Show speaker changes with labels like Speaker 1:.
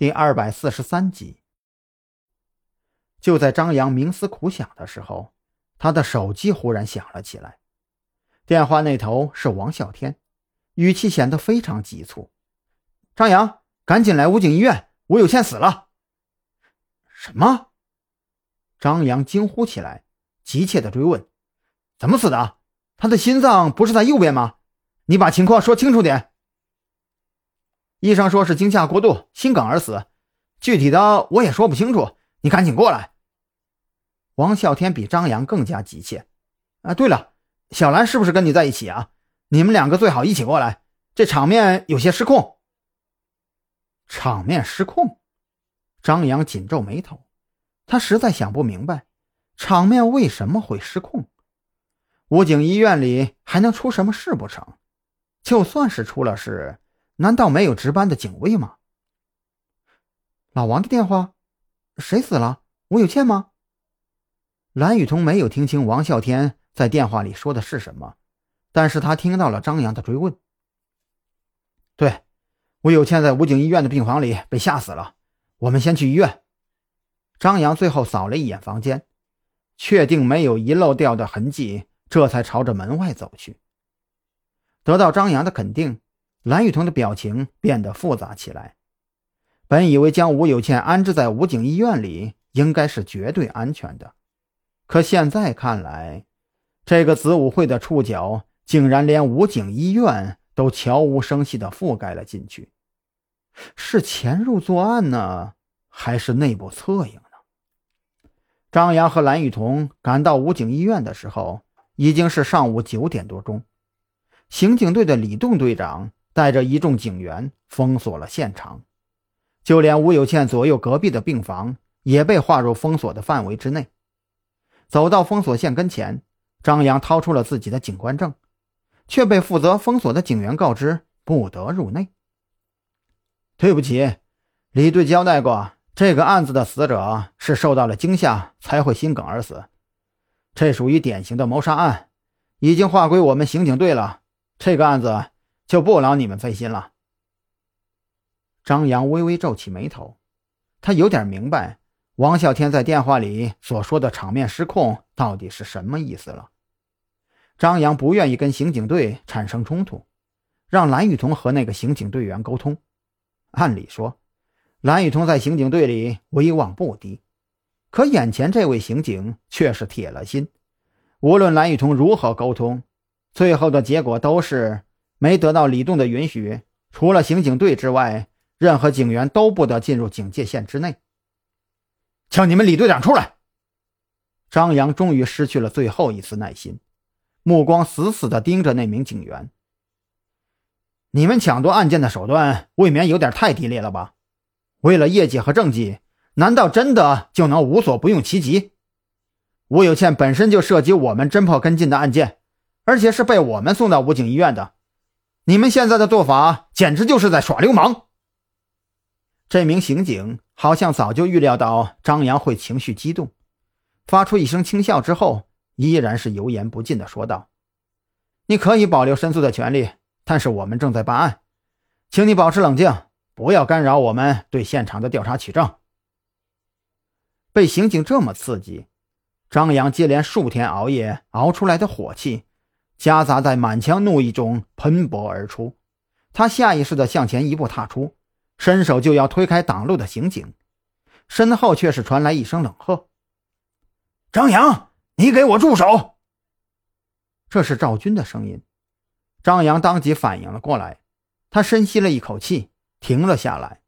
Speaker 1: 第二百四十三集。就在张扬冥思苦想的时候，他的手机忽然响了起来。电话那头是王啸天，语气显得非常急促：“张扬，赶紧来武警医院，吴有倩死了！”
Speaker 2: 什么？
Speaker 1: 张扬惊呼起来，急切的追问：“怎么死的？他的心脏不是在右边吗？你把情况说清楚点。”
Speaker 2: 医生说是惊吓过度，心梗而死，具体的我也说不清楚。你赶紧过来。
Speaker 1: 王啸天比张扬更加急切。
Speaker 2: 啊，对了，小兰是不是跟你在一起啊？你们两个最好一起过来，这场面有些失控。
Speaker 1: 场面失控？张扬紧皱眉头，他实在想不明白，场面为什么会失控？武警医院里还能出什么事不成？就算是出了事。难道没有值班的警卫吗？老王的电话，谁死了？吴有倩吗？蓝雨桐没有听清王啸天在电话里说的是什么，但是他听到了张扬的追问。
Speaker 2: 对，吴有倩在武警医院的病房里被吓死了。我们先去医院。
Speaker 1: 张扬最后扫了一眼房间，确定没有遗漏掉的痕迹，这才朝着门外走去。得到张扬的肯定。蓝雨桐的表情变得复杂起来。本以为将吴有倩安置在武警医院里应该是绝对安全的，可现在看来，这个子午会的触角竟然连武警医院都悄无声息地覆盖了进去。是潜入作案呢，还是内部策应呢？张扬和蓝雨桐赶到武警医院的时候，已经是上午九点多钟。刑警队的李栋队长。带着一众警员封锁了现场，就连吴有倩左右隔壁的病房也被划入封锁的范围之内。走到封锁线跟前，张扬掏出了自己的警官证，却被负责封锁的警员告知不得入内。
Speaker 2: 对不起，李队交代过，这个案子的死者是受到了惊吓才会心梗而死，这属于典型的谋杀案，已经划归我们刑警队了。这个案子。就不劳你们费心了。
Speaker 1: 张扬微微皱起眉头，他有点明白王啸天在电话里所说的场面失控到底是什么意思了。张扬不愿意跟刑警队产生冲突，让蓝雨桐和那个刑警队员沟通。按理说，蓝雨桐在刑警队里威望不低，可眼前这位刑警却是铁了心，无论蓝雨桐如何沟通，最后的结果都是。没得到李栋的允许，除了刑警队之外，任何警员都不得进入警戒线之内。
Speaker 2: 叫你们李队长出来！
Speaker 1: 张扬终于失去了最后一丝耐心，目光死死地盯着那名警员。
Speaker 2: 你们抢夺案件的手段未免有点太低劣了吧？为了业绩和政绩，难道真的就能无所不用其极？吴有倩本身就涉及我们侦破跟进的案件，而且是被我们送到武警医院的。你们现在的做法简直就是在耍流氓！
Speaker 1: 这名刑警好像早就预料到张扬会情绪激动，发出一声轻笑之后，依然是油盐不进的说道：“你可以保留申诉的权利，但是我们正在办案，请你保持冷静，不要干扰我们对现场的调查取证。”被刑警这么刺激，张扬接连数天熬夜熬出来的火气。夹杂在满腔怒意中喷薄而出，他下意识地向前一步踏出，伸手就要推开挡路的刑警，身后却是传来一声冷喝：“
Speaker 2: 张扬，你给我住手！”
Speaker 1: 这是赵军的声音。张扬当即反应了过来，他深吸了一口气，停了下来，